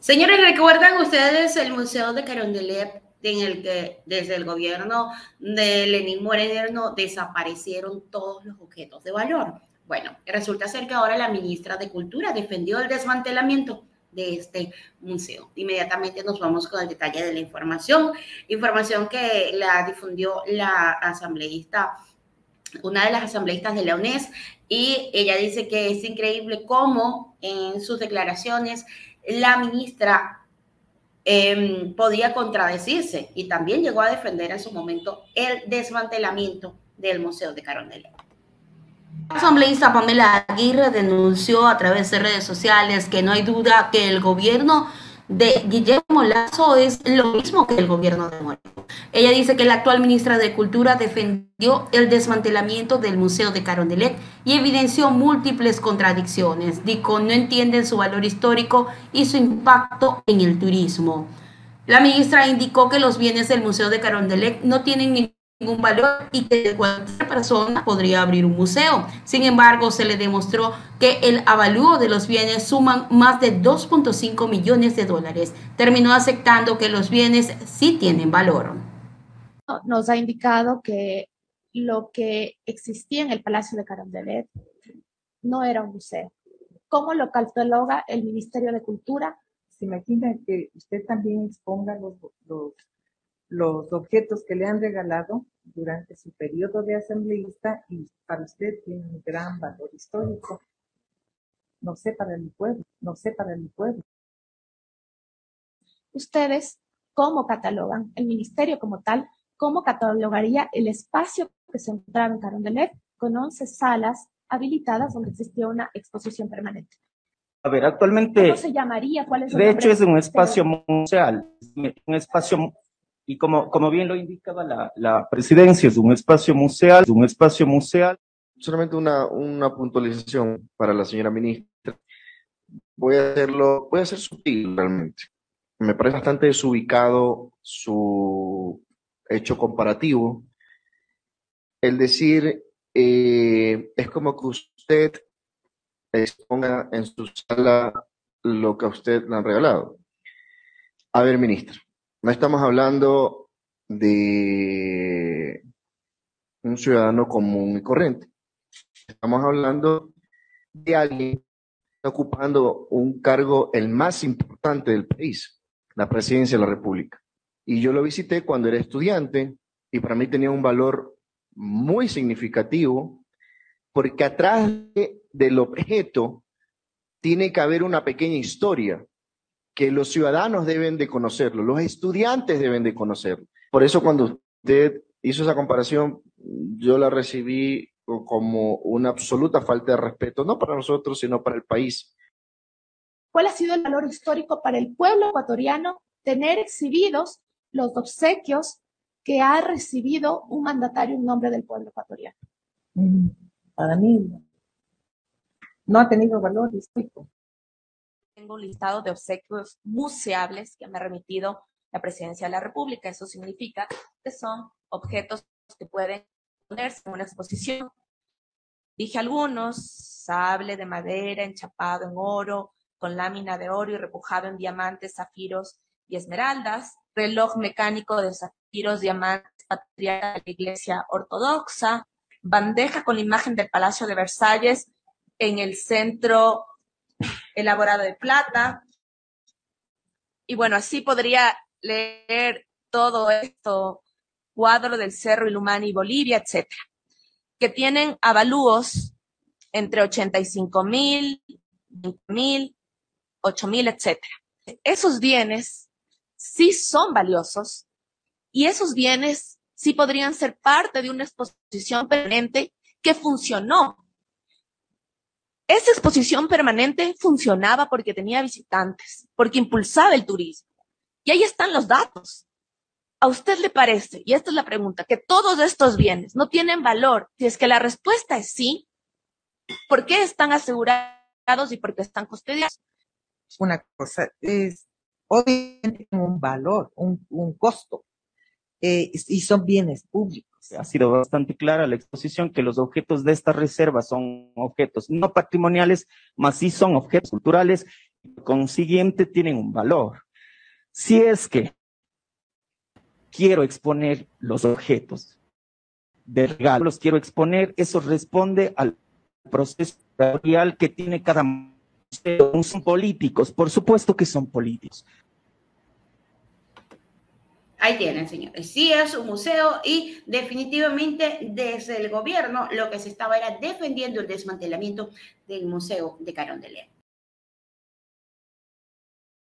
Señores, ¿recuerdan ustedes el Museo de Carondelet en el que desde el gobierno de Lenín Moreno desaparecieron todos los objetos de valor? Bueno, resulta ser que ahora la ministra de Cultura defendió el desmantelamiento de este museo. Inmediatamente nos vamos con el detalle de la información, información que la difundió la asambleísta, una de las asambleístas de la y ella dice que es increíble cómo en sus declaraciones la ministra em, podía contradecirse y también llegó a defender en su momento el desmantelamiento del Museo de Carondelet. La asambleísta Pamela Aguirre denunció a través de redes sociales que no hay duda que el gobierno de Guillermo Lazo es lo mismo que el gobierno de Moreno. Ella dice que la actual ministra de Cultura defendió el desmantelamiento del Museo de Carondelet y evidenció múltiples contradicciones. Dijo, no entienden su valor histórico y su impacto en el turismo. La ministra indicó que los bienes del Museo de Carondelet no tienen ningún valor y que cualquier persona podría abrir un museo. Sin embargo, se le demostró que el avalúo de los bienes suman más de 2.5 millones de dólares. Terminó aceptando que los bienes sí tienen valor. Nos ha indicado que lo que existía en el Palacio de Carondelet no era un museo. ¿Cómo lo cataloga el Ministerio de Cultura? Se imagina que usted también exponga los, los los objetos que le han regalado durante su periodo de asambleísta y para usted tiene un gran valor histórico. No sé para mi pueblo, no sé para mi pueblo. Ustedes, ¿cómo catalogan el ministerio como tal? ¿Cómo catalogaría el espacio que se encontraba en Carondelet con 11 salas habilitadas donde existía una exposición permanente? A ver, actualmente. ¿Cómo se llamaría? ¿Cuál es de hecho, es un espacio museal, un espacio y como, como bien lo indicaba la, la presidencia, es un espacio museal, es un espacio museal. Solamente una, una puntualización para la señora ministra. Voy a hacerlo, voy a ser sutil realmente. Me parece bastante desubicado su hecho comparativo. El decir, eh, es como que usted exponga en su sala lo que a usted le han regalado. A ver, ministra, no estamos hablando de un ciudadano común y corriente. Estamos hablando de alguien ocupando un cargo el más importante del país, la presidencia de la República. Y yo lo visité cuando era estudiante y para mí tenía un valor muy significativo porque atrás del objeto tiene que haber una pequeña historia que los ciudadanos deben de conocerlo, los estudiantes deben de conocerlo. Por eso cuando usted hizo esa comparación, yo la recibí como una absoluta falta de respeto, no para nosotros, sino para el país. ¿Cuál ha sido el valor histórico para el pueblo ecuatoriano tener exhibidos los obsequios que ha recibido un mandatario en nombre del pueblo ecuatoriano? Mm, para mí no ha tenido valor histórico tengo un listado de obsequios museables que me ha remitido la Presidencia de la República. Eso significa que son objetos que pueden ponerse en una exposición. Dije algunos, sable de madera enchapado en oro, con lámina de oro y repujado en diamantes, zafiros y esmeraldas, reloj mecánico de zafiros, diamantes, patriarca de la Iglesia Ortodoxa, bandeja con la imagen del Palacio de Versalles en el centro elaborado de plata. Y bueno, así podría leer todo esto, cuadro del Cerro Ilumani, Bolivia, etcétera, que tienen avalúos entre 85 mil, 20 mil, 8 mil, etcétera. Esos bienes sí son valiosos y esos bienes sí podrían ser parte de una exposición permanente que funcionó esa exposición permanente funcionaba porque tenía visitantes, porque impulsaba el turismo. Y ahí están los datos. ¿A usted le parece, y esta es la pregunta, que todos estos bienes no tienen valor? Si es que la respuesta es sí, ¿por qué están asegurados y por qué están custodiados? Una cosa es, obviamente, un valor, un, un costo, eh, y son bienes públicos ha sido bastante clara la exposición que los objetos de esta reserva son objetos no patrimoniales, más sí son objetos culturales por consiguiente tienen un valor. Si es que quiero exponer los objetos de regalo, los quiero exponer, eso responde al proceso que tiene cada. Son políticos, por supuesto que son políticos. Ahí tienen, señores. Sí es un museo y definitivamente desde el gobierno lo que se estaba era defendiendo el desmantelamiento del Museo de Carondelet.